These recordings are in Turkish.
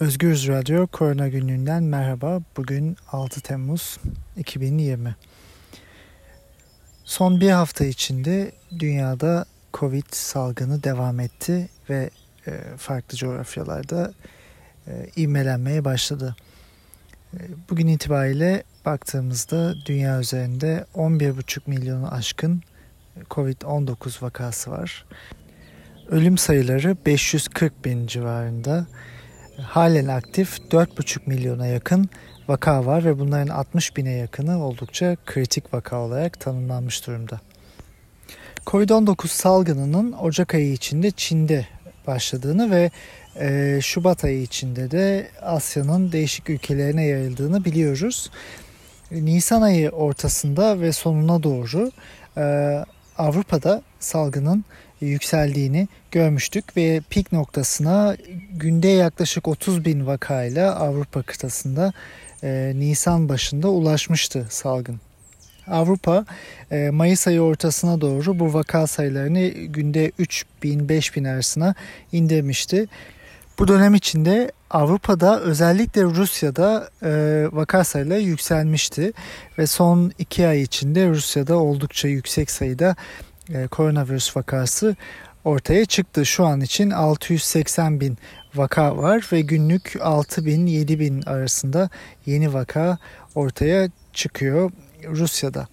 Özgürüz Radyo Korona Günlüğü'nden merhaba. Bugün 6 Temmuz 2020. Son bir hafta içinde dünyada Covid salgını devam etti ve e, farklı coğrafyalarda e, ivmelenmeye başladı. E, bugün itibariyle baktığımızda dünya üzerinde 11,5 milyonu aşkın Covid-19 vakası var. Ölüm sayıları 540 bin civarında halen aktif 4,5 milyona yakın vaka var ve bunların 60 bine yakını oldukça kritik vaka olarak tanımlanmış durumda. Covid-19 salgınının Ocak ayı içinde Çin'de başladığını ve e, Şubat ayı içinde de Asya'nın değişik ülkelerine yayıldığını biliyoruz. Nisan ayı ortasında ve sonuna doğru e, Avrupa'da salgının yükseldiğini görmüştük ve pik noktasına günde yaklaşık 30 bin vakayla Avrupa kıtasında e, Nisan başında ulaşmıştı salgın. Avrupa e, Mayıs ayı ortasına doğru bu vaka sayılarını günde 3 bin 5 bin arasına indirmişti. Bu dönem içinde Avrupa'da özellikle Rusya'da e, vaka sayıları yükselmişti ve son iki ay içinde Rusya'da oldukça yüksek sayıda e, koronavirüs vakası ortaya çıktı. Şu an için 680 bin vaka var ve günlük 6 bin 7 bin arasında yeni vaka ortaya çıkıyor Rusya'da.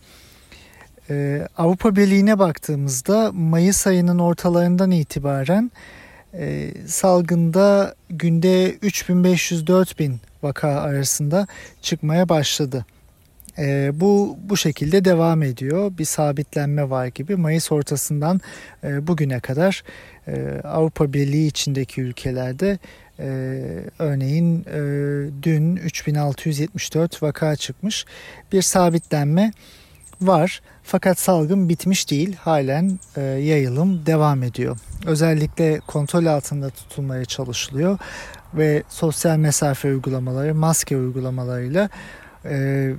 Ee, Avrupa Birliği'ne baktığımızda Mayıs ayının ortalarından itibaren e, salgında günde 3500-4000 vaka arasında çıkmaya başladı. E, bu bu şekilde devam ediyor. Bir sabitlenme var gibi. Mayıs ortasından e, bugüne kadar e, Avrupa Birliği içindeki ülkelerde e, örneğin e, dün 3674 vaka çıkmış. Bir sabitlenme var. Fakat salgın bitmiş değil. Halen e, yayılım devam ediyor. Özellikle kontrol altında tutulmaya çalışılıyor ve sosyal mesafe uygulamaları, maske uygulamalarıyla e,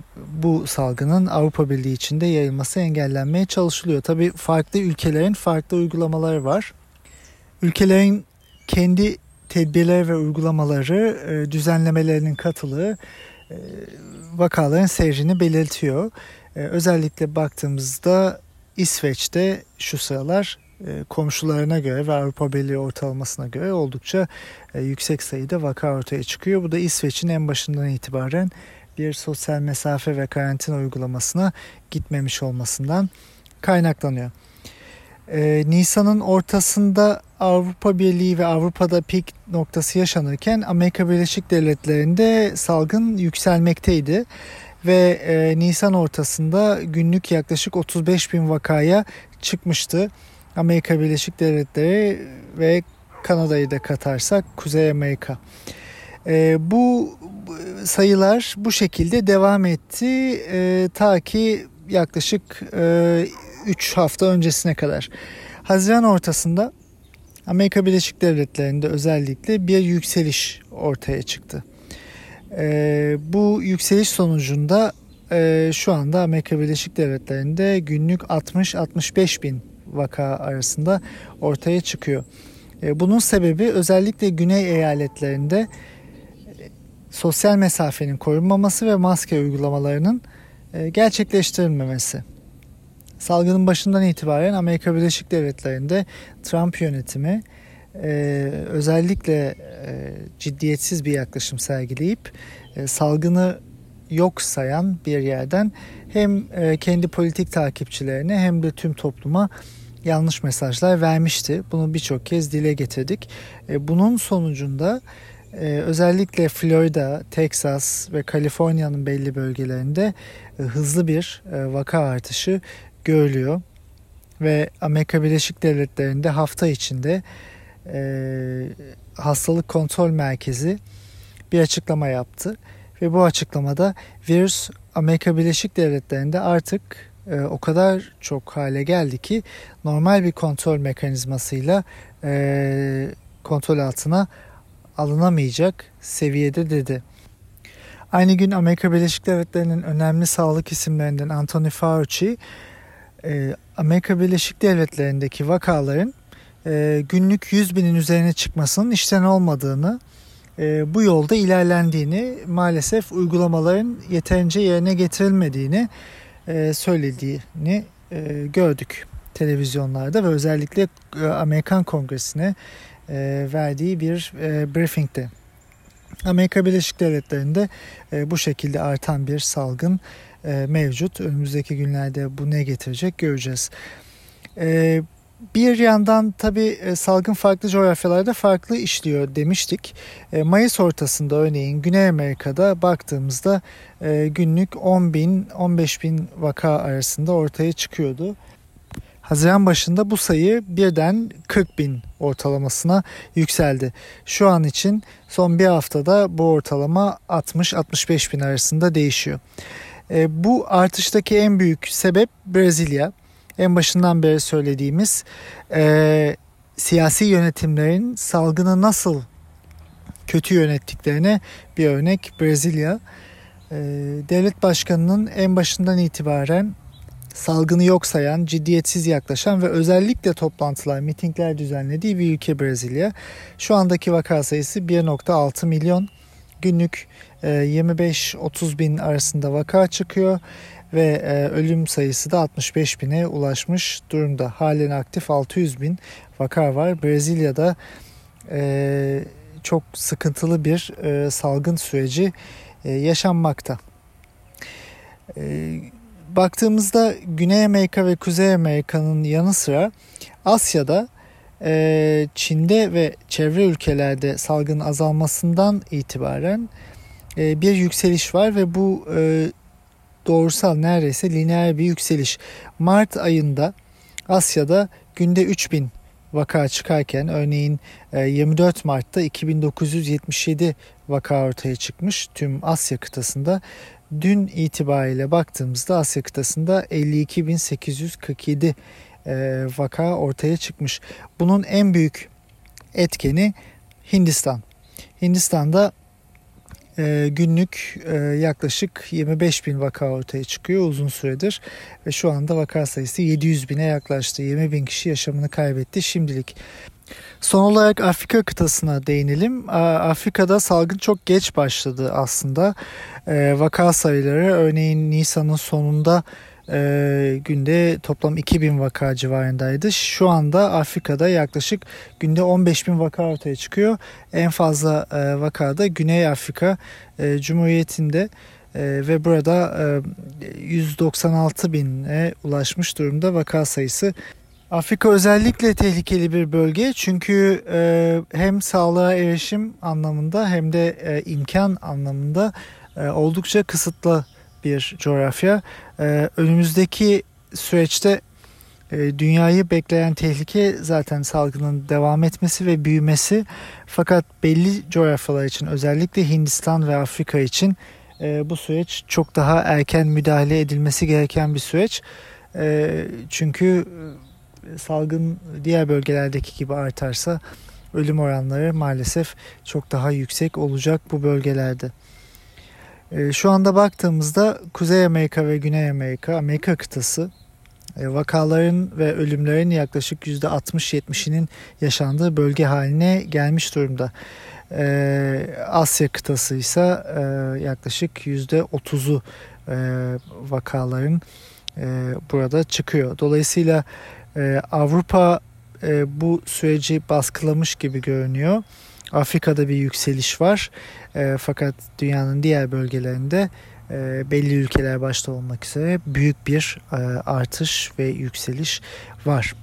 bu salgının Avrupa Birliği içinde yayılması engellenmeye çalışılıyor. Tabii farklı ülkelerin farklı uygulamaları var. Ülkelerin kendi tedbirleri ve uygulamaları e, düzenlemelerinin katılığı e, vakaların seyrini belirtiyor. E, özellikle baktığımızda İsveç'te şu sıralar e, komşularına göre ve Avrupa Birliği ortalamasına göre oldukça e, yüksek sayıda vaka ortaya çıkıyor. Bu da İsveç'in en başından itibaren bir sosyal mesafe ve karantina uygulamasına gitmemiş olmasından kaynaklanıyor. Ee, Nisan'ın ortasında Avrupa Birliği ve Avrupa'da pik noktası yaşanırken Amerika Birleşik Devletleri'nde salgın yükselmekteydi ve e, Nisan ortasında günlük yaklaşık 35 bin vakaya çıkmıştı. Amerika Birleşik Devletleri ve Kanada'yı da katarsak Kuzey Amerika. E, bu sayılar bu şekilde devam etti e, ta ki yaklaşık e, 3 hafta öncesine kadar. Haziran ortasında Amerika Birleşik Devletleri'nde özellikle bir yükseliş ortaya çıktı. E, bu yükseliş sonucunda e, şu anda Amerika Birleşik Devletleri'nde günlük 60-65 bin vaka arasında ortaya çıkıyor. E, bunun sebebi özellikle güney eyaletlerinde sosyal mesafenin korunmaması ve maske uygulamalarının e, gerçekleştirilmemesi. Salgının başından itibaren Amerika Birleşik Devletleri'nde Trump yönetimi e, özellikle e, ciddiyetsiz bir yaklaşım sergileyip salgını yok sayan bir yerden hem kendi politik takipçilerine hem de tüm topluma yanlış mesajlar vermişti. Bunu birçok kez dile getirdik. Bunun sonucunda ee, özellikle Florida, Texas ve Kaliforniya'nın belli bölgelerinde e, hızlı bir e, vaka artışı görülüyor. Ve Amerika Birleşik Devletleri'nde hafta içinde e, hastalık kontrol merkezi bir açıklama yaptı. Ve bu açıklamada virüs Amerika Birleşik Devletleri'nde artık e, o kadar çok hale geldi ki normal bir kontrol mekanizmasıyla e, kontrol altına alınamayacak seviyede dedi. Aynı gün Amerika Birleşik Devletleri'nin önemli sağlık isimlerinden Anthony Fauci, e, Amerika Birleşik Devletleri'ndeki vakaların e, günlük 100 binin üzerine çıkmasının işten olmadığını bu yolda ilerlendiğini, maalesef uygulamaların yeterince yerine getirilmediğini söylediğini gördük televizyonlarda ve özellikle Amerikan Kongresi'ne verdiği bir briefingde. Amerika Birleşik Devletleri'nde bu şekilde artan bir salgın mevcut. Önümüzdeki günlerde bu ne getirecek göreceğiz. Bir yandan tabii e, salgın farklı coğrafyalarda farklı işliyor demiştik. E, Mayıs ortasında örneğin Güney Amerika'da baktığımızda e, günlük 10 bin 15 bin vaka arasında ortaya çıkıyordu. Haziran başında bu sayı birden 40 bin ortalamasına yükseldi. Şu an için son bir haftada bu ortalama 60-65 bin arasında değişiyor. Bu artıştaki en büyük sebep Brezilya en başından beri söylediğimiz e, siyasi yönetimlerin salgını nasıl kötü yönettiklerine bir örnek Brezilya. E, devlet başkanının en başından itibaren salgını yok sayan, ciddiyetsiz yaklaşan ve özellikle toplantılar, mitingler düzenlediği bir ülke Brezilya. Şu andaki vaka sayısı 1.6 milyon. Günlük 25-30 e, bin arasında vaka çıkıyor ve e, ölüm sayısı da 65 bine ulaşmış durumda. Halen aktif 600 bin vaka var. Brezilya'da e, çok sıkıntılı bir salgın süreci yaşanmakta. Baktığımızda Güney Amerika ve Kuzey Amerika'nın yanı sıra Asya'da e, Çin'de ve çevre ülkelerde salgın azalmasından itibaren e, bir yükseliş var ve bu e, doğrusal neredeyse lineer bir yükseliş. Mart ayında Asya'da günde 3000 vaka çıkarken örneğin 24 e, Mart'ta 2977 vaka ortaya çıkmış tüm Asya kıtasında. Dün itibariyle baktığımızda Asya kıtasında 52.847 e, vaka ortaya çıkmış. Bunun en büyük etkeni Hindistan. Hindistan'da e, günlük e, yaklaşık 25 bin vaka ortaya çıkıyor uzun süredir ve şu anda vaka sayısı 700 bine yaklaştı. 20 bin kişi yaşamını kaybetti şimdilik. Son olarak Afrika kıtasına değinelim. Afrika'da salgın çok geç başladı aslında. E, vaka sayıları örneğin Nisan'ın sonunda e, günde toplam 2000 vaka civarındaydı. Şu anda Afrika'da yaklaşık günde 15 bin vaka ortaya çıkıyor. En fazla e, vakada Güney Afrika Cumhuriyeti'nde ve burada e, 196 bine ulaşmış durumda vaka sayısı. Afrika özellikle tehlikeli bir bölge çünkü e, hem sağlığa erişim anlamında hem de e, imkan anlamında e, oldukça kısıtlı bir coğrafya. Ee, önümüzdeki süreçte e, dünyayı bekleyen tehlike zaten salgının devam etmesi ve büyümesi. Fakat belli coğrafyalar için özellikle Hindistan ve Afrika için e, bu süreç çok daha erken müdahale edilmesi gereken bir süreç. E, çünkü e, salgın diğer bölgelerdeki gibi artarsa ölüm oranları maalesef çok daha yüksek olacak bu bölgelerde. Ee, şu anda baktığımızda Kuzey Amerika ve Güney Amerika, Amerika kıtası e, vakaların ve ölümlerin yaklaşık %60-70'inin yaşandığı bölge haline gelmiş durumda. Ee, Asya kıtası ise e, yaklaşık %30'u e, vakaların burada çıkıyor. Dolayısıyla Avrupa bu süreci baskılamış gibi görünüyor. Afrika'da bir yükseliş var. E, fakat dünyanın diğer bölgelerinde e, belli ülkeler başta olmak üzere büyük bir e, artış ve yükseliş var.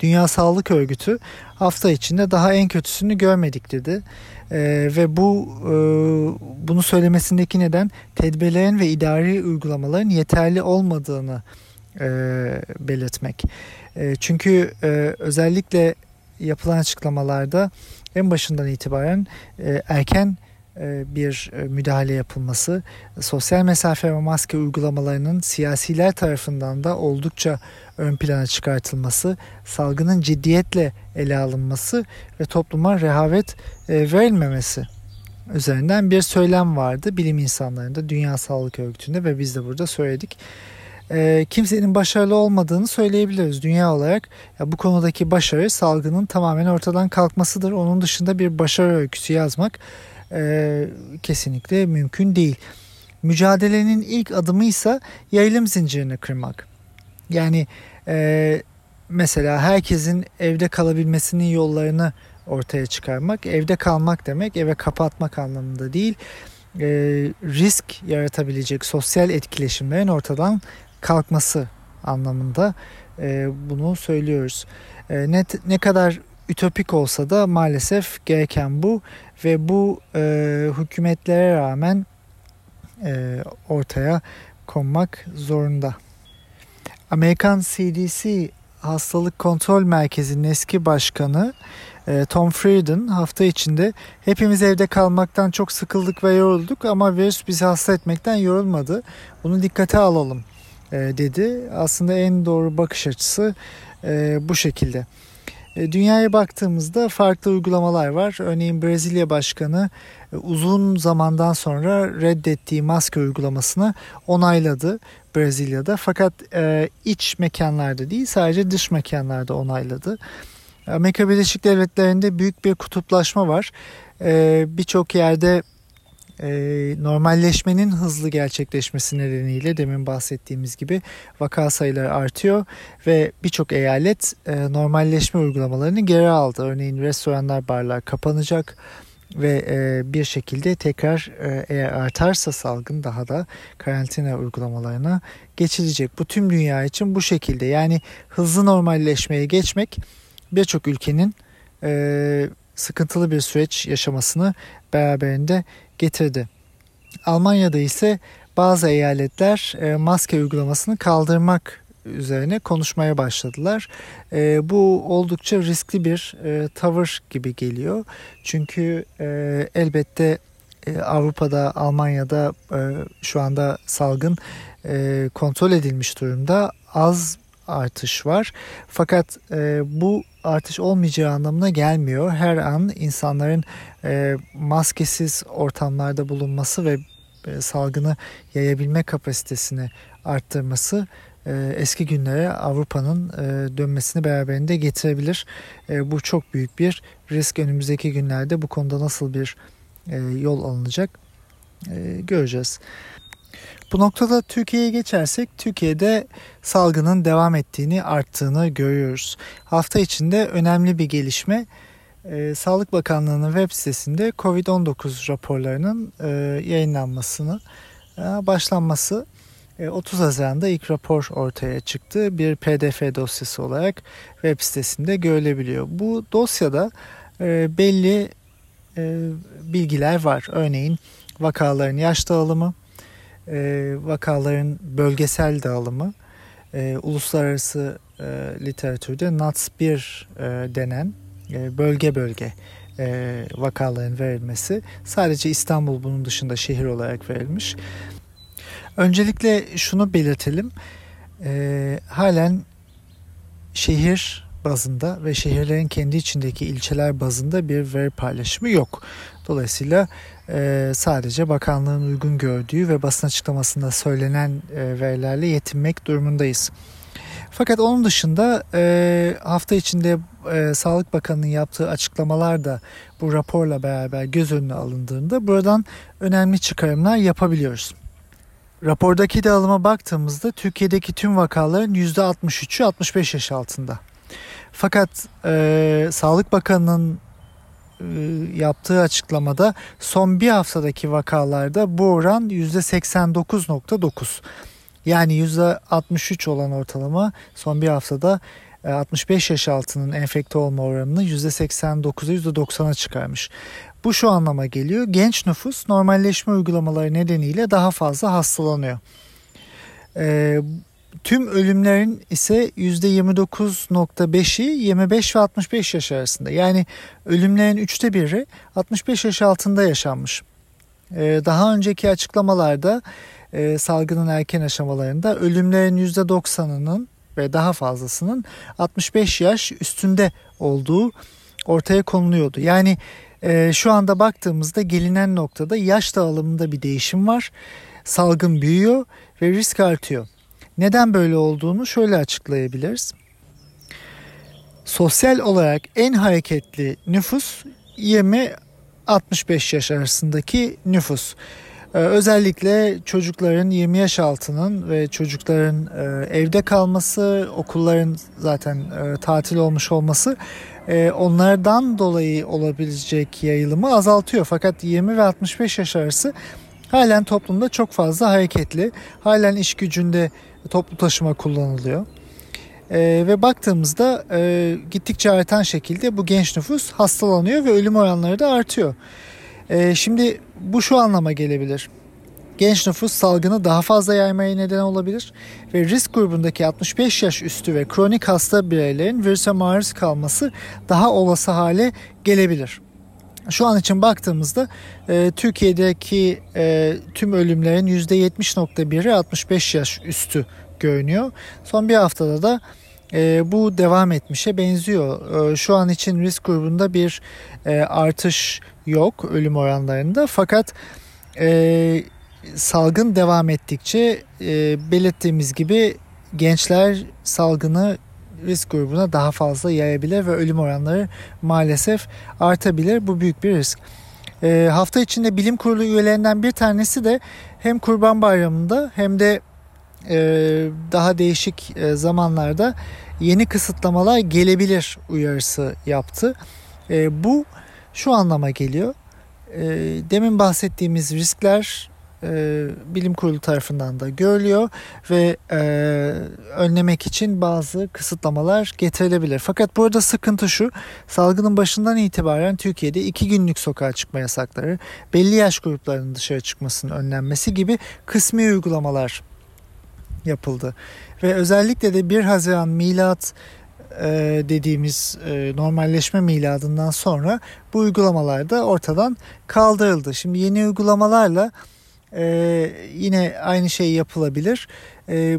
Dünya Sağlık Örgütü hafta içinde daha en kötüsünü görmedik dedi. E, ve bu e, bunu söylemesindeki neden tedbirlerin ve idari uygulamaların yeterli olmadığını e, belirtmek. E, çünkü e, özellikle yapılan açıklamalarda en başından itibaren e, erken e, bir e, müdahale yapılması, sosyal mesafe ve maske uygulamalarının siyasiler tarafından da oldukça ön plana çıkartılması, salgının ciddiyetle ele alınması ve topluma rehavet e, verilmemesi üzerinden bir söylem vardı bilim insanlarında, Dünya Sağlık Örgütü'nde ve biz de burada söyledik e, kimsenin başarılı olmadığını söyleyebiliriz dünya olarak. Ya bu konudaki başarı salgının tamamen ortadan kalkmasıdır. Onun dışında bir başarı öyküsü yazmak e, kesinlikle mümkün değil. Mücadelenin ilk adımı ise yayılım zincirini kırmak. Yani e, mesela herkesin evde kalabilmesinin yollarını ortaya çıkarmak. Evde kalmak demek eve kapatmak anlamında değil. E, risk yaratabilecek sosyal etkileşimlerin ortadan kalkması anlamında e, bunu söylüyoruz. E, ne, ne kadar ütopik olsa da maalesef gereken bu ve bu e, hükümetlere rağmen e, ortaya konmak zorunda. Amerikan CDC Hastalık Kontrol Merkezi'nin eski başkanı e, Tom Frieden hafta içinde hepimiz evde kalmaktan çok sıkıldık ve yorulduk ama virüs bizi hasta etmekten yorulmadı. Bunu dikkate alalım dedi. Aslında en doğru bakış açısı e, bu şekilde. Dünyaya baktığımızda farklı uygulamalar var. Örneğin Brezilya Başkanı uzun zamandan sonra reddettiği maske uygulamasını onayladı Brezilya'da. Fakat iç mekanlarda değil sadece dış mekanlarda onayladı. Amerika Birleşik Devletleri'nde büyük bir kutuplaşma var. Birçok yerde e, normalleşmenin hızlı gerçekleşmesi nedeniyle demin bahsettiğimiz gibi vaka sayıları artıyor ve birçok eyalet e, normalleşme uygulamalarını geri aldı. Örneğin restoranlar, barlar kapanacak ve e, bir şekilde tekrar e, eğer artarsa salgın daha da karantina uygulamalarına geçilecek. Bu tüm dünya için bu şekilde yani hızlı normalleşmeye geçmek birçok ülkenin e, sıkıntılı bir süreç yaşamasını beraberinde getirdi. Almanya'da ise bazı eyaletler e, maske uygulamasını kaldırmak üzerine konuşmaya başladılar. E, bu oldukça riskli bir e, tavır gibi geliyor. Çünkü elbette Avrupa'da, Almanya'da şu anda salgın kontrol edilmiş durumda. Az artış var. Fakat e, bu artış olmayacağı anlamına gelmiyor. Her an insanların e, maskesiz ortamlarda bulunması ve e, salgını yayabilme kapasitesini arttırması e, eski günlere Avrupa'nın e, dönmesini beraberinde getirebilir. E, bu çok büyük bir risk. Önümüzdeki günlerde bu konuda nasıl bir e, yol alınacak e, göreceğiz. Bu noktada Türkiye'ye geçersek Türkiye'de salgının devam ettiğini, arttığını görüyoruz. Hafta içinde önemli bir gelişme e, Sağlık Bakanlığı'nın web sitesinde COVID-19 raporlarının e, yayınlanmasını e, başlanması. E, 30 Haziran'da ilk rapor ortaya çıktı. Bir PDF dosyası olarak web sitesinde görülebiliyor. Bu dosyada e, belli e, bilgiler var. Örneğin vakaların yaş dağılımı, e, vakaların bölgesel dağılımı e, uluslararası e, literatürde NATS 1 e, denen e, bölge bölge e, vakaların verilmesi sadece İstanbul bunun dışında şehir olarak verilmiş. Öncelikle şunu belirtelim. E, halen şehir bazında ve şehirlerin kendi içindeki ilçeler bazında bir veri paylaşımı yok. Dolayısıyla e, sadece bakanlığın uygun gördüğü ve basın açıklamasında söylenen e, verilerle yetinmek durumundayız. Fakat onun dışında e, hafta içinde e, Sağlık Bakanı'nın yaptığı açıklamalar da bu raporla beraber göz önüne alındığında buradan önemli çıkarımlar yapabiliyoruz. Rapordaki dağılıma baktığımızda Türkiye'deki tüm vakaların %63'ü 65 yaş altında. Fakat e, Sağlık Bakanı'nın e, yaptığı açıklamada son bir haftadaki vakalarda bu oran %89.9. Yani %63 olan ortalama son bir haftada 65 e, yaş altının enfekte olma oranını %89'a %90'a çıkarmış. Bu şu anlama geliyor. Genç nüfus normalleşme uygulamaları nedeniyle daha fazla hastalanıyor. Ee, Tüm ölümlerin ise %29.5'i 25 ve 65 yaş arasında. Yani ölümlerin üçte biri 65 yaş altında yaşanmış. Ee, daha önceki açıklamalarda e, salgının erken aşamalarında ölümlerin %90'ının ve daha fazlasının 65 yaş üstünde olduğu ortaya konuluyordu. Yani e, şu anda baktığımızda gelinen noktada yaş dağılımında bir değişim var. Salgın büyüyor ve risk artıyor. Neden böyle olduğunu şöyle açıklayabiliriz. Sosyal olarak en hareketli nüfus 20 65 yaş arasındaki nüfus. Ee, özellikle çocukların 20 yaş altının ve çocukların e, evde kalması, okulların zaten e, tatil olmuş olması e, onlardan dolayı olabilecek yayılımı azaltıyor. Fakat 20 ve 65 yaş arası halen toplumda çok fazla hareketli. Halen iş gücünde toplu taşıma kullanılıyor. E, ve baktığımızda e, gittikçe artan şekilde bu genç nüfus hastalanıyor ve ölüm oranları da artıyor. E, şimdi bu şu anlama gelebilir. Genç nüfus salgını daha fazla yaymaya neden olabilir ve risk grubundaki 65 yaş üstü ve kronik hasta bireylerin virüse maruz kalması daha olası hale gelebilir. Şu an için baktığımızda e, Türkiye'deki e, tüm ölümlerin %70.1'i 65 yaş üstü görünüyor. Son bir haftada da e, bu devam etmişe benziyor. E, şu an için risk grubunda bir e, artış yok ölüm oranlarında fakat e, salgın devam ettikçe e, belirttiğimiz gibi gençler salgını risk grubuna daha fazla yayabilir ve ölüm oranları maalesef artabilir. Bu büyük bir risk. E, hafta içinde bilim kurulu üyelerinden bir tanesi de hem Kurban Bayramı'nda hem de e, daha değişik e, zamanlarda yeni kısıtlamalar gelebilir uyarısı yaptı. E, bu şu anlama geliyor. E, demin bahsettiğimiz riskler e, bilim kurulu tarafından da görülüyor ve e, önlemek için bazı kısıtlamalar getirilebilir. Fakat burada sıkıntı şu salgının başından itibaren Türkiye'de iki günlük sokağa çıkma yasakları, belli yaş gruplarının dışarı çıkmasının önlenmesi gibi kısmi uygulamalar yapıldı. Ve özellikle de 1 Haziran milat e, dediğimiz e, normalleşme miladından sonra bu uygulamalar da ortadan kaldırıldı. Şimdi yeni uygulamalarla ee, yine aynı şey yapılabilir. Ee,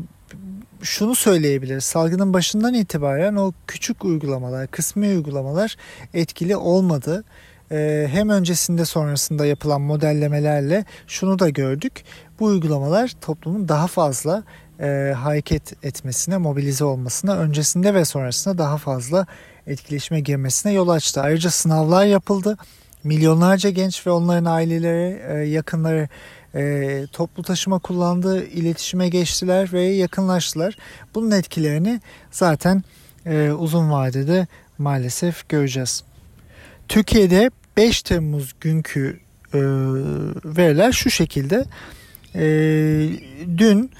şunu söyleyebiliriz. Salgının başından itibaren o küçük uygulamalar, kısmi uygulamalar etkili olmadı. Ee, hem öncesinde sonrasında yapılan modellemelerle şunu da gördük. Bu uygulamalar toplumun daha fazla e, hareket etmesine, mobilize olmasına, öncesinde ve sonrasında daha fazla etkileşime girmesine yol açtı. Ayrıca sınavlar yapıldı. Milyonlarca genç ve onların aileleri, e, yakınları e, toplu taşıma kullandığı iletişime geçtiler ve yakınlaştılar. Bunun etkilerini zaten e, uzun vadede maalesef göreceğiz. Türkiye'de 5 Temmuz günkü e, veriler şu şekilde. E, dün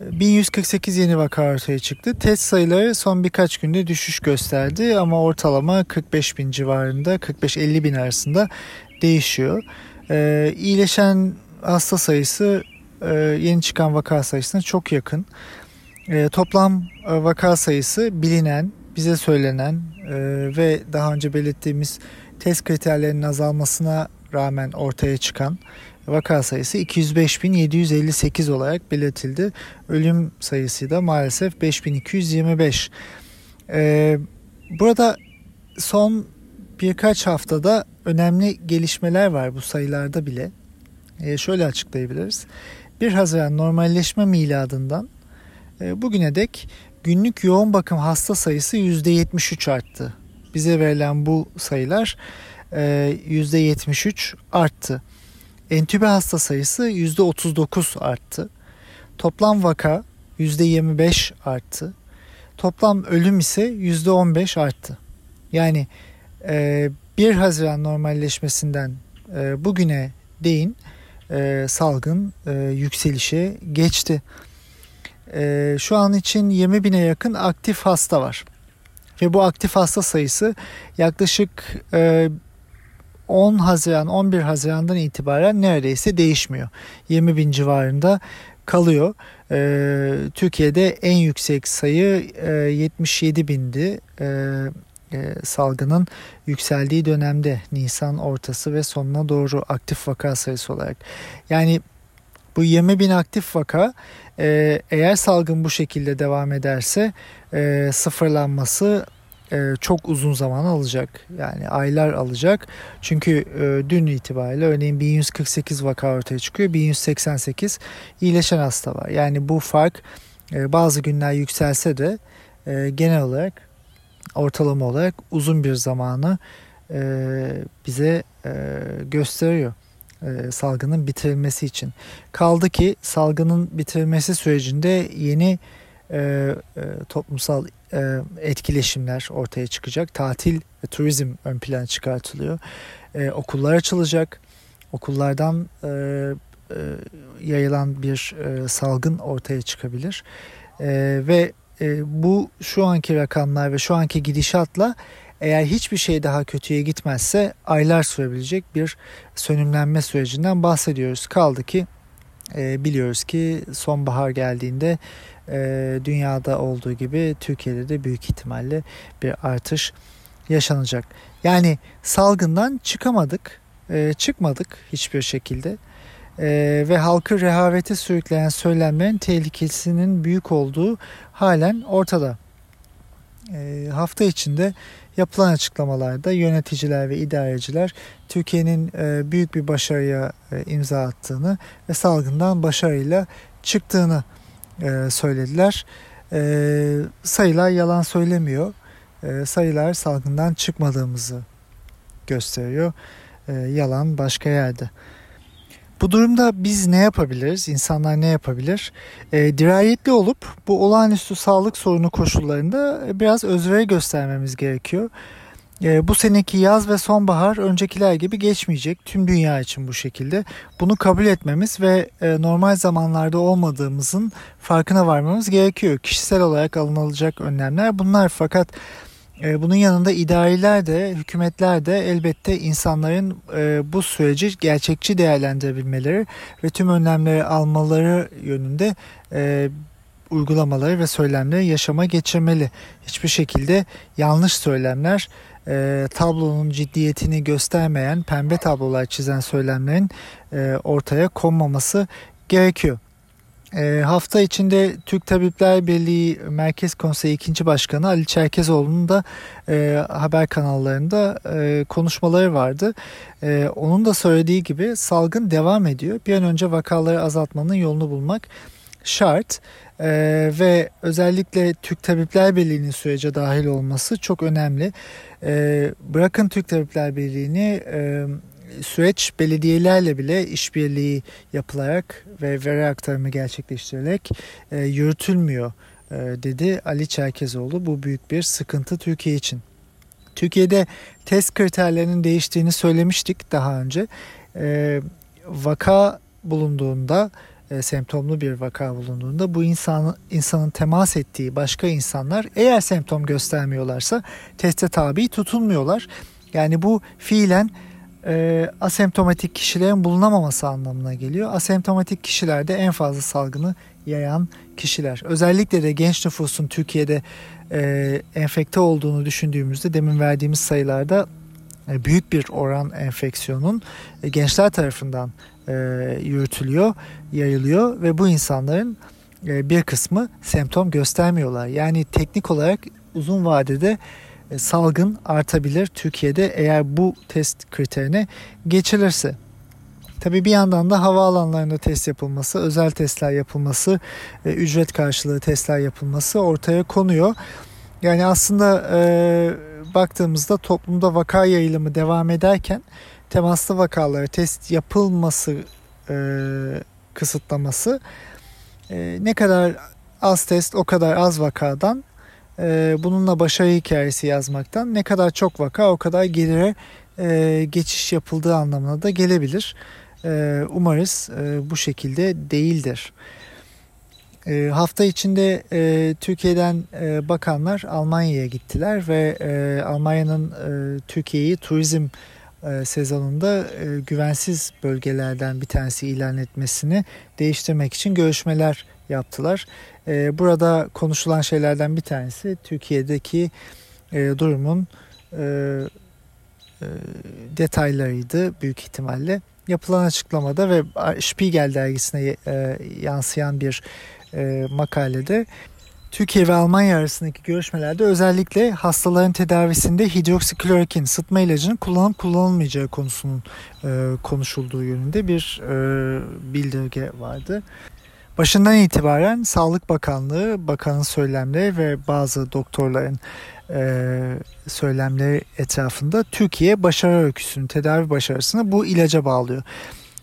1148 yeni vaka ortaya çıktı. Test sayıları son birkaç günde düşüş gösterdi ama ortalama 45 bin civarında 45-50 bin arasında değişiyor. Ee, iyileşen hasta sayısı e, yeni çıkan vaka sayısına çok yakın. E, toplam e, vaka sayısı bilinen, bize söylenen e, ve daha önce belirttiğimiz test kriterlerinin azalmasına rağmen ortaya çıkan vaka sayısı 205.758 olarak belirtildi. Ölüm sayısı da maalesef 5225. Ee, burada son birkaç haftada önemli gelişmeler var bu sayılarda bile şöyle açıklayabiliriz. 1 Haziran normalleşme miladından e, bugüne dek günlük yoğun bakım hasta sayısı %73 arttı. Bize verilen bu sayılar e, %73 arttı. Entübe hasta sayısı %39 arttı. Toplam vaka %25 arttı. Toplam ölüm ise %15 arttı. Yani e, 1 Haziran normalleşmesinden e, bugüne değin e, salgın e, yükselişe geçti. E, şu an için 20 bine yakın aktif hasta var. Ve bu aktif hasta sayısı yaklaşık e, 10 Haziran 11 Haziran'dan itibaren neredeyse değişmiyor. 20 bin civarında kalıyor. Ee, Türkiye'de en yüksek sayı e, 77 bindi. Ee, e, salgının yükseldiği dönemde Nisan ortası ve sonuna doğru aktif vaka sayısı olarak. Yani bu 20 bin aktif vaka e, eğer salgın bu şekilde devam ederse e, sıfırlanması e, çok uzun zaman alacak. Yani aylar alacak. Çünkü e, dün itibariyle örneğin 1148 vaka ortaya çıkıyor. 1188 iyileşen hasta var. Yani bu fark e, bazı günler yükselse de e, genel olarak ortalama olarak uzun bir zamanı e, bize gösteriyor salgının bitirilmesi için. Kaldı ki salgının bitirilmesi sürecinde yeni toplumsal etkileşimler ortaya çıkacak. Tatil ve turizm ön plana çıkartılıyor. Okullar açılacak. Okullardan yayılan bir salgın ortaya çıkabilir. Ve bu şu anki rakamlar ve şu anki gidişatla eğer hiçbir şey daha kötüye gitmezse aylar sürebilecek bir sönümlenme sürecinden bahsediyoruz. Kaldı ki e, biliyoruz ki sonbahar geldiğinde e, dünyada olduğu gibi Türkiye'de de büyük ihtimalle bir artış yaşanacak. Yani salgından çıkamadık, e, çıkmadık hiçbir şekilde e, ve halkı rehavete sürükleyen söylemlerin tehlikesinin büyük olduğu halen ortada. E, hafta içinde yapılan açıklamalarda yöneticiler ve idareciler Türkiye'nin e, büyük bir başarıya e, imza attığını ve salgından başarıyla çıktığını e, söylediler. E, sayılar yalan söylemiyor. E, sayılar salgından çıkmadığımızı gösteriyor. E, yalan başka yerde. Bu durumda biz ne yapabiliriz? İnsanlar ne yapabilir? E, dirayetli olup bu olağanüstü sağlık sorunu koşullarında biraz özveri göstermemiz gerekiyor. E, bu seneki yaz ve sonbahar öncekiler gibi geçmeyecek. Tüm dünya için bu şekilde. Bunu kabul etmemiz ve e, normal zamanlarda olmadığımızın farkına varmamız gerekiyor. Kişisel olarak alınılacak önlemler bunlar fakat bunun yanında idareler de, hükümetler de elbette insanların e, bu süreci gerçekçi değerlendirebilmeleri ve tüm önlemleri almaları yönünde e, uygulamaları ve söylemleri yaşama geçirmeli. Hiçbir şekilde yanlış söylemler, tablonun ciddiyetini göstermeyen, pembe tablolar çizen söylemlerin ortaya konmaması gerekiyor. E, hafta içinde Türk Tabipler Birliği Merkez Konseyi 2. Başkanı Ali Çerkezoğlu'nun da e, haber kanallarında e, konuşmaları vardı. E, onun da söylediği gibi salgın devam ediyor. Bir an önce vakaları azaltmanın yolunu bulmak şart. Ee, ve özellikle Türk Tabipler Birliği'nin sürece dahil olması çok önemli. Ee, bırakın Türk Tabipler Birliği'ni e, süreç belediyelerle bile işbirliği yapılarak ve veri aktarımı gerçekleştirilerek e, yürütülmüyor e, dedi Ali Çerkezoğlu. Bu büyük bir sıkıntı Türkiye için. Türkiye'de test kriterlerinin değiştiğini söylemiştik daha önce. E, vaka bulunduğunda e, semptomlu bir vaka bulunduğunda bu insan, insanın temas ettiği başka insanlar eğer semptom göstermiyorlarsa teste tabi tutulmuyorlar. Yani bu fiilen e, asemptomatik kişilerin bulunamaması anlamına geliyor. Asemptomatik kişilerde en fazla salgını yayan kişiler. Özellikle de genç nüfusun Türkiye'de e, enfekte olduğunu düşündüğümüzde demin verdiğimiz sayılarda e, büyük bir oran enfeksiyonun e, gençler tarafından e, yürütülüyor, yayılıyor ve bu insanların e, bir kısmı semptom göstermiyorlar. Yani teknik olarak uzun vadede salgın artabilir Türkiye'de eğer bu test kriterine geçilirse. Tabii bir yandan da havaalanlarında test yapılması, özel testler yapılması, e, ücret karşılığı testler yapılması ortaya konuyor. Yani aslında e, baktığımızda toplumda vaka yayılımı devam ederken temaslı vakalara test yapılması e, kısıtlaması e, ne kadar az test o kadar az vakadan e, bununla başarı hikayesi yazmaktan ne kadar çok vaka o kadar gelire e, geçiş yapıldığı anlamına da gelebilir. E, umarız e, bu şekilde değildir. Hafta içinde Türkiye'den bakanlar Almanya'ya gittiler ve Almanya'nın Türkiye'yi turizm sezonunda güvensiz bölgelerden bir tanesi ilan etmesini değiştirmek için görüşmeler yaptılar. E, burada konuşulan şeylerden bir tanesi Türkiye'deki e, durumun e, e, detaylarıydı büyük ihtimalle. Yapılan açıklamada ve Spiegel dergisine e, yansıyan bir e, makalede Türkiye ve Almanya arasındaki görüşmelerde özellikle hastaların tedavisinde hidroksiklorokin sıtma ilacının kullanıp kullanılmayacağı konusunun e, konuşulduğu yönünde bir e, bildirge vardı. Başından itibaren Sağlık Bakanlığı, bakanın söylemleri ve bazı doktorların e, söylemleri etrafında Türkiye başarı öyküsünü, tedavi başarısını bu ilaca bağlıyor.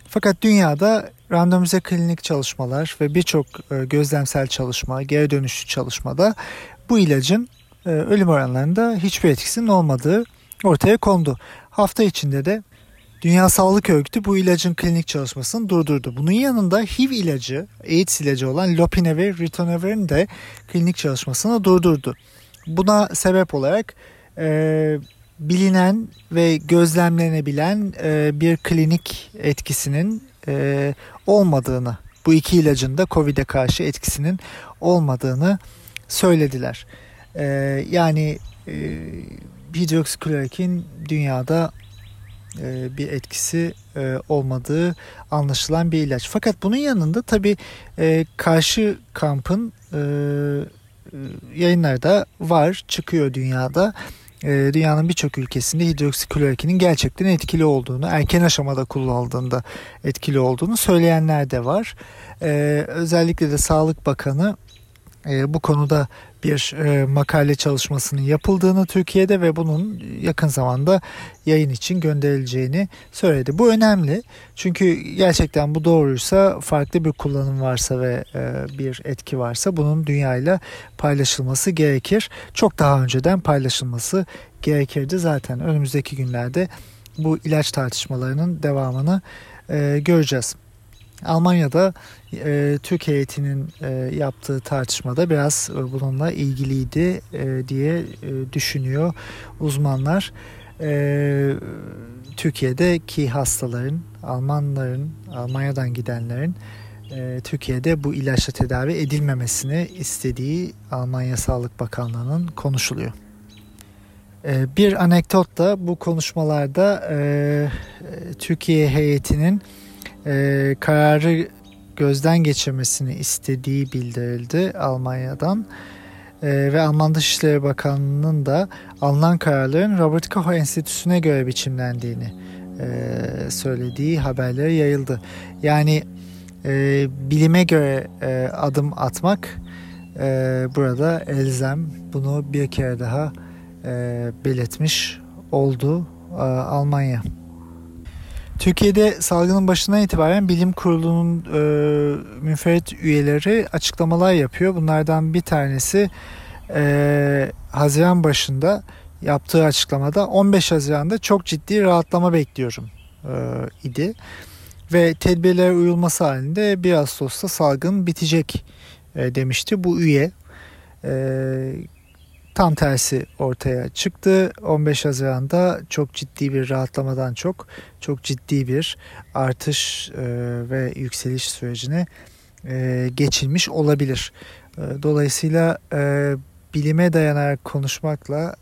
Fakat dünyada randomize klinik çalışmalar ve birçok e, gözlemsel çalışma, geri dönüşlü çalışmada bu ilacın e, ölüm oranlarında hiçbir etkisinin olmadığı ortaya kondu. Hafta içinde de Dünya Sağlık Örgütü bu ilacın klinik çalışmasını durdurdu. Bunun yanında HIV ilacı, AIDS ilacı olan Lopinavir, Ritonavir'in de klinik çalışmasını durdurdu. Buna sebep olarak e, bilinen ve gözlemlenebilen e, bir klinik etkisinin e, olmadığını, bu iki ilacın da COVID'e karşı etkisinin olmadığını söylediler. E, yani e, hidroksiklorokin dünyada e, bir etkisi e, olmadığı anlaşılan bir ilaç. Fakat bunun yanında tabii e, karşı kampın e, yayınlarda var, çıkıyor dünyada. Dünyanın birçok ülkesinde hidroksiklorokinin gerçekten etkili olduğunu, erken aşamada kullanıldığında etkili olduğunu söyleyenler de var. Özellikle de Sağlık Bakanı e, bu konuda bir e, makale çalışmasının yapıldığını Türkiye'de ve bunun yakın zamanda yayın için gönderileceğini söyledi. Bu önemli çünkü gerçekten bu doğruysa farklı bir kullanım varsa ve e, bir etki varsa bunun dünyayla paylaşılması gerekir. Çok daha önceden paylaşılması gerekirdi zaten önümüzdeki günlerde bu ilaç tartışmalarının devamını e, göreceğiz. Almanya'da e, Türk heyetinin e, yaptığı tartışmada biraz e, bununla ilgiliydi e, diye e, düşünüyor uzmanlar. E, Türkiye'deki hastaların, Almanların, Almanya'dan gidenlerin e, Türkiye'de bu ilaçla tedavi edilmemesini istediği Almanya Sağlık Bakanlığı'nın konuşuluyor. E, bir anekdot da bu konuşmalarda e, Türkiye heyetinin e, kararı gözden geçirmesini istediği bildirildi Almanya'dan. E, ve Alman Dışişleri Bakanlığı'nın da alınan kararların Robert Koch Enstitüsü'ne göre biçimlendiğini e, söylediği haberleri yayıldı. Yani e, bilime göre e, adım atmak e, burada elzem. Bunu bir kere daha e, belirtmiş oldu e, Almanya. Türkiye'de salgının başından itibaren bilim kurulunun e, müferit üyeleri açıklamalar yapıyor. Bunlardan bir tanesi e, Haziran başında yaptığı açıklamada 15 Haziran'da çok ciddi rahatlama bekliyorum e, idi. Ve tedbirlere uyulması halinde 1 Ağustos'ta salgın bitecek e, demişti bu üye. E, tam tersi ortaya çıktı. 15 Haziran'da çok ciddi bir rahatlamadan çok çok ciddi bir artış e, ve yükseliş sürecine e, geçilmiş olabilir. E, dolayısıyla bilime dayanarak konuşmakla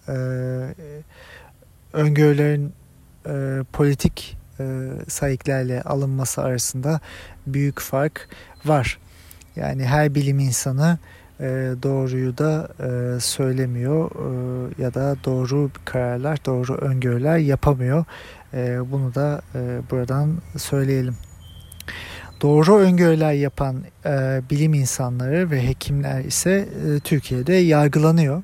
öngörülerin politik e, sayıklarla alınması arasında büyük fark var. Yani her bilim insanı e, doğruyu da e, söylemiyor e, ya da doğru kararlar, doğru öngörüler yapamıyor. E, bunu da e, buradan söyleyelim. Doğru öngörüler yapan e, bilim insanları ve hekimler ise e, Türkiye'de yargılanıyor.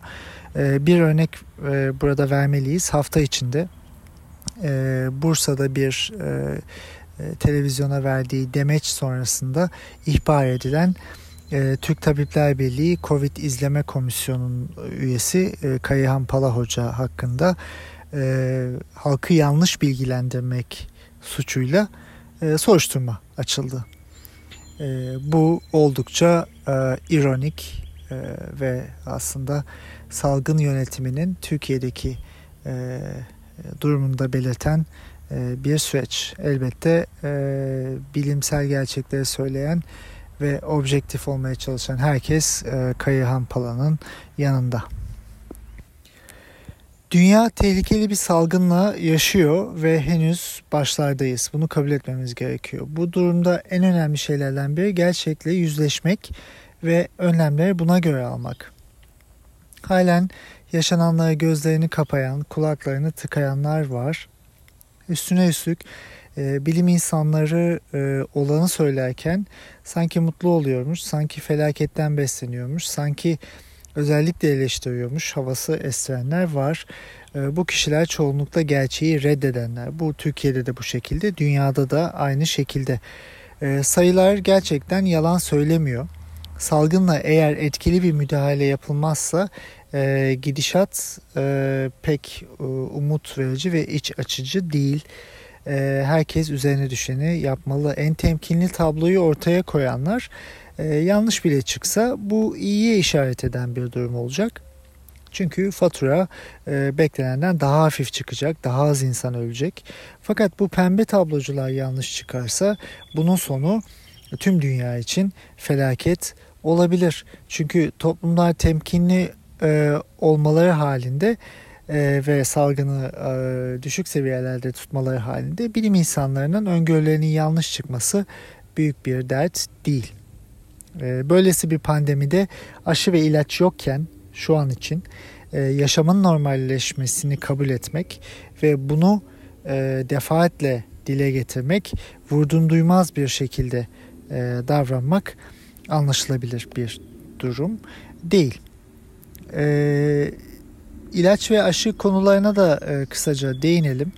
E, bir örnek e, burada vermeliyiz. Hafta içinde e, Bursa'da bir e, e, televizyona verdiği demeç sonrasında ihbar edilen e, Türk Tabipler Birliği Covid İzleme Komisyonu'nun üyesi e, Kayıhan Pala Hoca hakkında e, halkı yanlış bilgilendirmek suçuyla e, soruşturma açıldı. E, bu oldukça e, ironik ve aslında salgın yönetiminin Türkiye'deki e, durumunu da belirten bir süreç. Elbette bilimsel gerçekleri söyleyen ve objektif olmaya çalışan herkes e, Kayıhan Pala'nın yanında. Dünya tehlikeli bir salgınla yaşıyor ve henüz başlardayız. Bunu kabul etmemiz gerekiyor. Bu durumda en önemli şeylerden biri gerçekle yüzleşmek ve önlemleri buna göre almak. Halen yaşananlara gözlerini kapayan, kulaklarını tıkayanlar var. Üstüne üstlük e, bilim insanları e, olanı söylerken sanki mutlu oluyormuş, sanki felaketten besleniyormuş, sanki özellikle eleştiriyormuş havası estirenler var. E, bu kişiler çoğunlukla gerçeği reddedenler. Bu Türkiye'de de bu şekilde, dünyada da aynı şekilde. Sayılar gerçekten yalan söylemiyor. Salgınla eğer etkili bir müdahale yapılmazsa gidişat pek umut verici ve iç açıcı değil. E, herkes üzerine düşeni yapmalı. En temkinli tabloyu ortaya koyanlar e, yanlış bile çıksa bu iyiye işaret eden bir durum olacak. Çünkü fatura e, beklenenden daha hafif çıkacak, daha az insan ölecek. Fakat bu pembe tablocular yanlış çıkarsa bunun sonu tüm dünya için felaket olabilir. Çünkü toplumlar temkinli e, olmaları halinde e, ve salgını e, düşük seviyelerde tutmaları halinde bilim insanlarının öngörülerinin yanlış çıkması büyük bir dert değil. E, böylesi bir pandemide aşı ve ilaç yokken şu an için yaşamın normalleşmesini kabul etmek ve bunu e, defaatle dile getirmek, vurdum duymaz bir şekilde davranmak anlaşılabilir bir durum değil. E, ilaç ve aşı konularına da e, kısaca değinelim.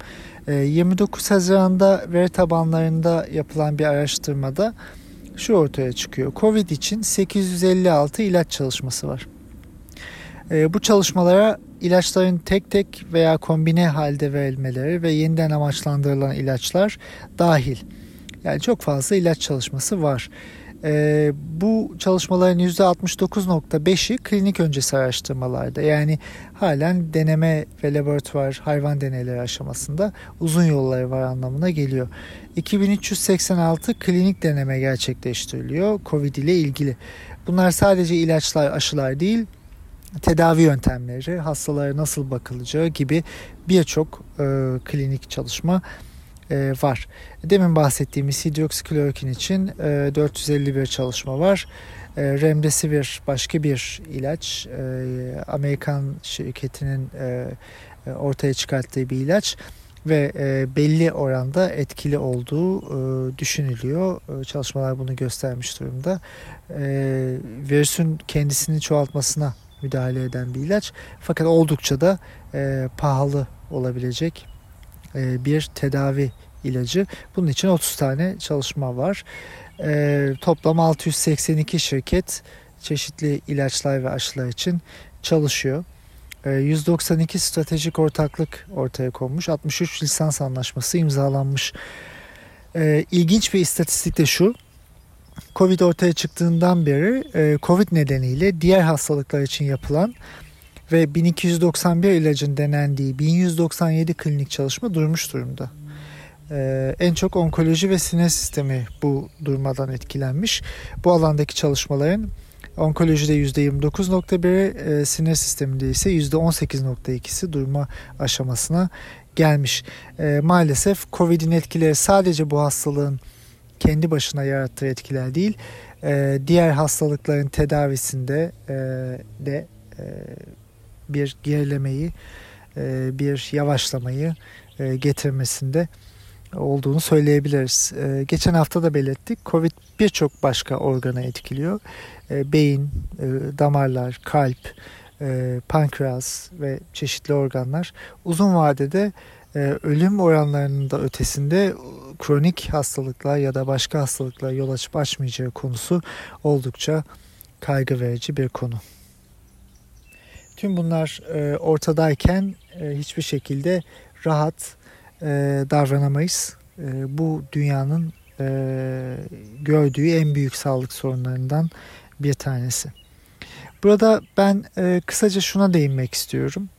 E, 29 Haziran'da veri tabanlarında yapılan bir araştırmada şu ortaya çıkıyor. Covid için 856 ilaç çalışması var. E, bu çalışmalara ilaçların tek tek veya kombine halde verilmeleri ve yeniden amaçlandırılan ilaçlar dahil. Yani çok fazla ilaç çalışması var. E, bu çalışmaların %69.5'i klinik öncesi araştırmalarda. Yani halen deneme ve laboratuvar hayvan deneyleri aşamasında uzun yolları var anlamına geliyor. 2386 klinik deneme gerçekleştiriliyor COVID ile ilgili. Bunlar sadece ilaçlar, aşılar değil, tedavi yöntemleri, hastalara nasıl bakılacağı gibi birçok e, klinik çalışma e, var. Demin bahsettiğimiz hidroksiklorokin için e, 451 çalışma var. E, Remdesivir başka bir ilaç. E, Amerikan şirketinin ortaya çıkarttığı bir ilaç ve belli oranda etkili olduğu düşünülüyor. Çalışmalar bunu göstermiş durumda. Virüsün kendisini çoğaltmasına müdahale eden bir ilaç. Fakat oldukça da pahalı olabilecek bir tedavi ilacı. Bunun için 30 tane çalışma var. E, toplam 682 şirket çeşitli ilaçlar ve aşılar için çalışıyor. 192 stratejik ortaklık ortaya konmuş. 63 lisans anlaşması imzalanmış. İlginç bir istatistik de şu. Covid ortaya çıktığından beri Covid nedeniyle diğer hastalıklar için yapılan ve 1291 ilacın denendiği 1197 klinik çalışma durmuş durumda. Ee, en çok onkoloji ve sinir sistemi bu durmadan etkilenmiş. Bu alandaki çalışmaların onkolojide %29.1'i, e, sinir sisteminde ise %18.2'si durma aşamasına gelmiş. E, maalesef COVID'in etkileri sadece bu hastalığın kendi başına yarattığı etkiler değil, e, diğer hastalıkların tedavisinde de bir gerilemeyi, bir yavaşlamayı e, getirmesinde olduğunu söyleyebiliriz. E, geçen hafta da belirttik. Covid birçok başka organa etkiliyor. beyin, damarlar, kalp, pankreas ve çeşitli organlar uzun vadede ölüm oranlarının da ötesinde kronik hastalıklar ya da başka hastalıklar yol açıp açmayacağı konusu oldukça kaygı verici bir konu. Tüm bunlar e, ortadayken e, hiçbir şekilde rahat e, davranamayız. E, bu dünyanın e, gördüğü en büyük sağlık sorunlarından bir tanesi. Burada ben e, kısaca şuna değinmek istiyorum.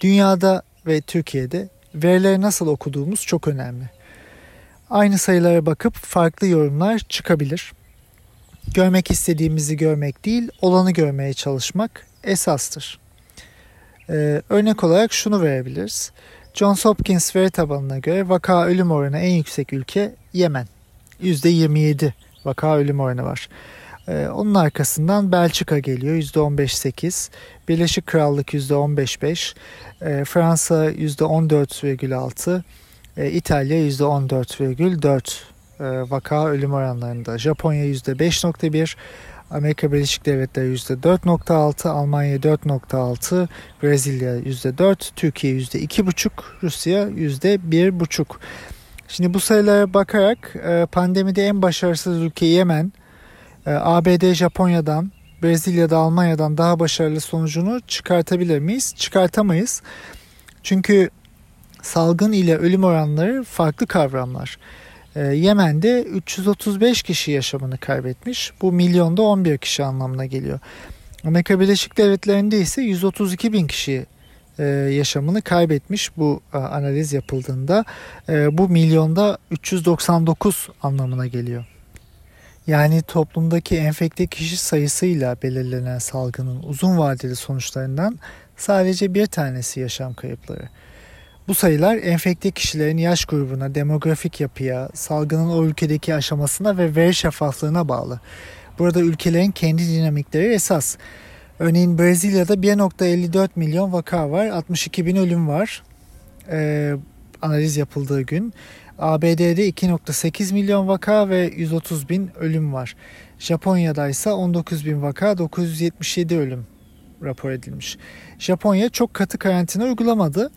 Dünyada ve Türkiye'de verileri nasıl okuduğumuz çok önemli. Aynı sayılara bakıp farklı yorumlar çıkabilir. Görmek istediğimizi görmek değil, olanı görmeye çalışmak esastır. Ee, örnek olarak şunu verebiliriz. Johns Hopkins veri tabanına göre vaka ölüm oranı en yüksek ülke Yemen. %27 vaka ölüm oranı var. Ee, onun arkasından Belçika geliyor %15.8, Birleşik Krallık %15.5, e, Fransa %14,6, E, İtalya %14,4 e, vaka ölüm oranlarında. Japonya %5,1 Amerika Birleşik Devletleri %4.6, Almanya 4.6, Brezilya %4, Türkiye %2.5, Rusya %1.5. Şimdi bu sayılara bakarak e, pandemide en başarısız ülke Yemen, e, ABD Japonya'dan, Brezilya'da Almanya'dan daha başarılı sonucunu çıkartabilir miyiz? Çıkartamayız. Çünkü salgın ile ölüm oranları farklı kavramlar. Ee, Yemen'de 335 kişi yaşamını kaybetmiş. Bu milyonda 11 kişi anlamına geliyor. Amerika Birleşik Devletleri'nde ise 132 bin kişi e, yaşamını kaybetmiş bu e, analiz yapıldığında. E, bu milyonda 399 anlamına geliyor. Yani toplumdaki enfekte kişi sayısıyla belirlenen salgının uzun vadeli sonuçlarından sadece bir tanesi yaşam kayıpları. Bu sayılar enfekte kişilerin yaş grubuna, demografik yapıya, salgının o ülkedeki aşamasına ve veri şeffaflığına bağlı. Burada ülkelerin kendi dinamikleri esas. Örneğin Brezilya'da 1.54 milyon vaka var, 62 bin ölüm var. Ee, analiz yapıldığı gün. ABD'de 2.8 milyon vaka ve 130 bin ölüm var. Japonya'da ise 19 bin vaka 977 ölüm rapor edilmiş. Japonya çok katı karantina uygulamadı.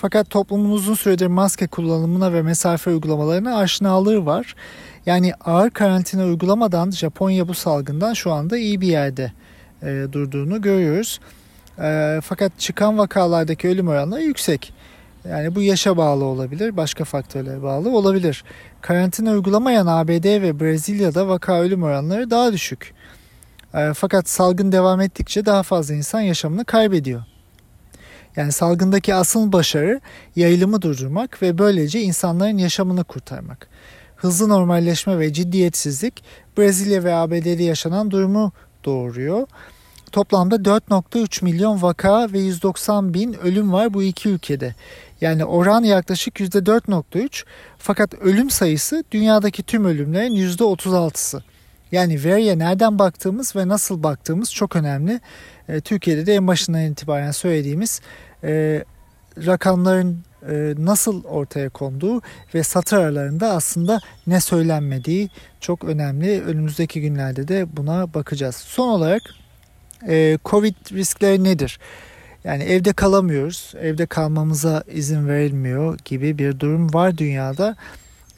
Fakat toplumun uzun süredir maske kullanımına ve mesafe uygulamalarına aşinalığı var. Yani ağır karantina uygulamadan Japonya bu salgından şu anda iyi bir yerde e, durduğunu görüyoruz. E, fakat çıkan vakalardaki ölüm oranları yüksek. Yani bu yaşa bağlı olabilir, başka faktörlere bağlı olabilir. Karantina uygulamayan ABD ve Brezilya'da vaka ölüm oranları daha düşük. E, fakat salgın devam ettikçe daha fazla insan yaşamını kaybediyor. Yani salgındaki asıl başarı yayılımı durdurmak ve böylece insanların yaşamını kurtarmak. Hızlı normalleşme ve ciddiyetsizlik Brezilya ve ABD'de yaşanan durumu doğuruyor. Toplamda 4.3 milyon vaka ve 190 bin ölüm var bu iki ülkede. Yani oran yaklaşık %4.3 fakat ölüm sayısı dünyadaki tüm ölümlerin %36'sı. Yani veriye nereden baktığımız ve nasıl baktığımız çok önemli. E, Türkiye'de de en başından itibaren söylediğimiz e, rakamların e, nasıl ortaya konduğu ve satır aralarında aslında ne söylenmediği çok önemli. Önümüzdeki günlerde de buna bakacağız. Son olarak e, Covid riskleri nedir? Yani evde kalamıyoruz, evde kalmamıza izin verilmiyor gibi bir durum var dünyada.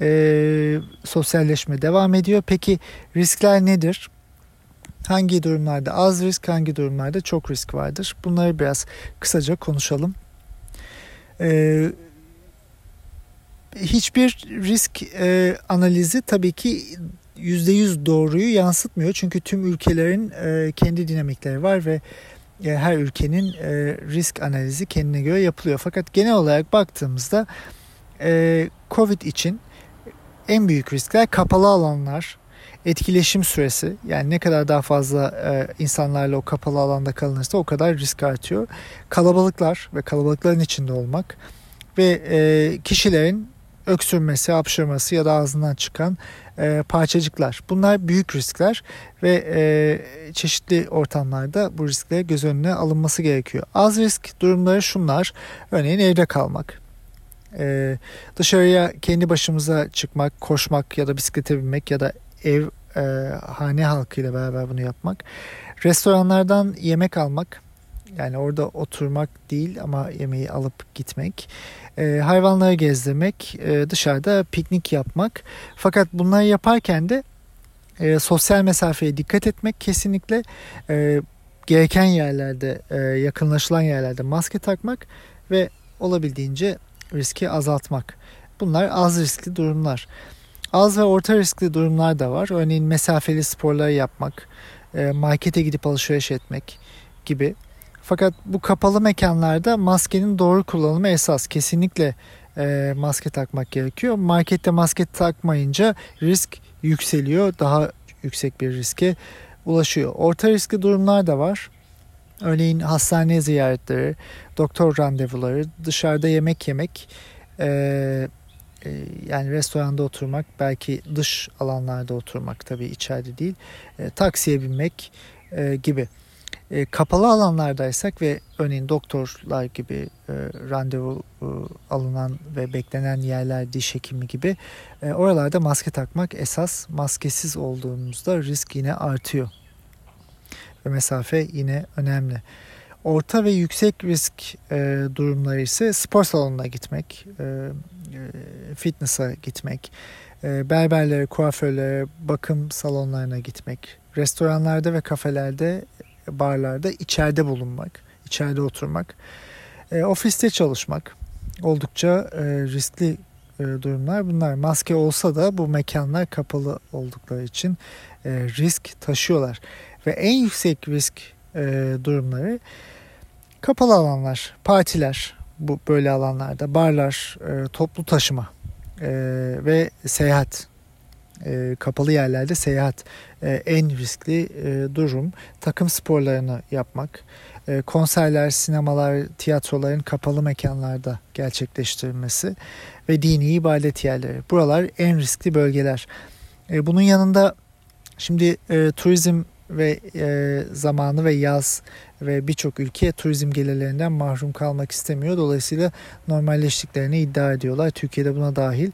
E, sosyalleşme devam ediyor. Peki riskler nedir? Hangi durumlarda az risk, hangi durumlarda çok risk vardır? Bunları biraz kısaca konuşalım. Ee, hiçbir risk e, analizi tabii ki %100 doğruyu yansıtmıyor. Çünkü tüm ülkelerin e, kendi dinamikleri var ve e, her ülkenin e, risk analizi kendine göre yapılıyor. Fakat genel olarak baktığımızda e, COVID için en büyük riskler kapalı alanlar, etkileşim süresi yani ne kadar daha fazla e, insanlarla o kapalı alanda kalınırsa o kadar risk artıyor. Kalabalıklar ve kalabalıkların içinde olmak ve e, kişilerin öksürmesi, hapşırması ya da ağzından çıkan e, parçacıklar. Bunlar büyük riskler ve e, çeşitli ortamlarda bu riskler göz önüne alınması gerekiyor. Az risk durumları şunlar. Örneğin evde kalmak. Ee, dışarıya kendi başımıza çıkmak, koşmak ya da bisiklete binmek ya da ev e, hane halkıyla beraber bunu yapmak. Restoranlardan yemek almak yani orada oturmak değil ama yemeği alıp gitmek. E, hayvanları gezdirmek, e, dışarıda piknik yapmak. Fakat bunları yaparken de e, sosyal mesafeye dikkat etmek kesinlikle e, gereken yerlerde, e, yakınlaşılan yerlerde maske takmak ve olabildiğince riski azaltmak. Bunlar az riskli durumlar. Az ve orta riskli durumlar da var. Örneğin mesafeli sporları yapmak, e, markete gidip alışveriş etmek gibi. Fakat bu kapalı mekanlarda maskenin doğru kullanımı esas. Kesinlikle e, maske takmak gerekiyor. Markette maske takmayınca risk yükseliyor. Daha yüksek bir riske ulaşıyor. Orta riskli durumlar da var. Örneğin hastane ziyaretleri, doktor randevuları, dışarıda yemek yemek, e, yani restoranda oturmak, belki dış alanlarda oturmak tabii içeride değil, e, taksiye binmek e, gibi. E, kapalı alanlardaysak ve örneğin doktorlar gibi e, randevu e, alınan ve beklenen yerler diş hekimi gibi oralarda maske takmak esas maskesiz olduğumuzda risk yine artıyor. Ve mesafe yine önemli. Orta ve yüksek risk e, durumları ise spor salonuna gitmek, e, e, fitness'a gitmek, e, berberlere, kuaförlere, bakım salonlarına gitmek, restoranlarda ve kafelerde barlarda içeride bulunmak, içeride oturmak, e, ofiste çalışmak oldukça e, riskli e, durumlar. Bunlar maske olsa da bu mekanlar kapalı oldukları için e, risk taşıyorlar. Ve en yüksek risk e, durumları kapalı alanlar, partiler bu böyle alanlarda, barlar, e, toplu taşıma e, ve seyahat e, kapalı yerlerde seyahat e, en riskli e, durum. Takım sporlarını yapmak, e, konserler, sinemalar, tiyatroların kapalı mekanlarda gerçekleştirilmesi ve dini ibadet yerleri. Buralar en riskli bölgeler. E, bunun yanında şimdi e, turizm ve e, zamanı ve yaz ve birçok ülke turizm gelirlerinden mahrum kalmak istemiyor. Dolayısıyla normalleştiklerini iddia ediyorlar. Türkiye'de buna dahil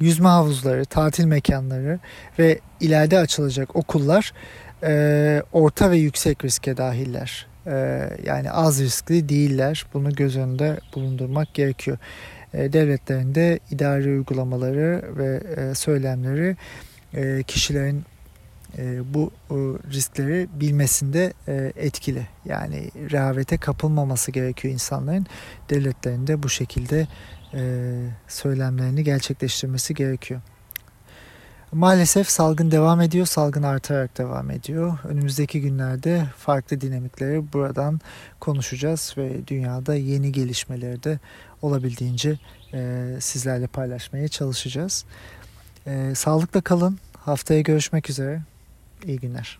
yüzme havuzları, tatil mekanları ve ileride açılacak okullar e, orta ve yüksek riske dahiller. E, yani az riskli değiller. Bunu göz önünde bulundurmak gerekiyor. E, devletlerin de idari uygulamaları ve e, söylemleri e, kişilerin e, bu e, riskleri bilmesinde e, etkili. Yani rehavete kapılmaması gerekiyor insanların. Devletlerin de bu şekilde söylemlerini gerçekleştirmesi gerekiyor. Maalesef salgın devam ediyor, salgın artarak devam ediyor. Önümüzdeki günlerde farklı dinamikleri buradan konuşacağız ve dünyada yeni gelişmeleri de olabildiğince e, sizlerle paylaşmaya çalışacağız. E, sağlıkla kalın, haftaya görüşmek üzere, iyi günler.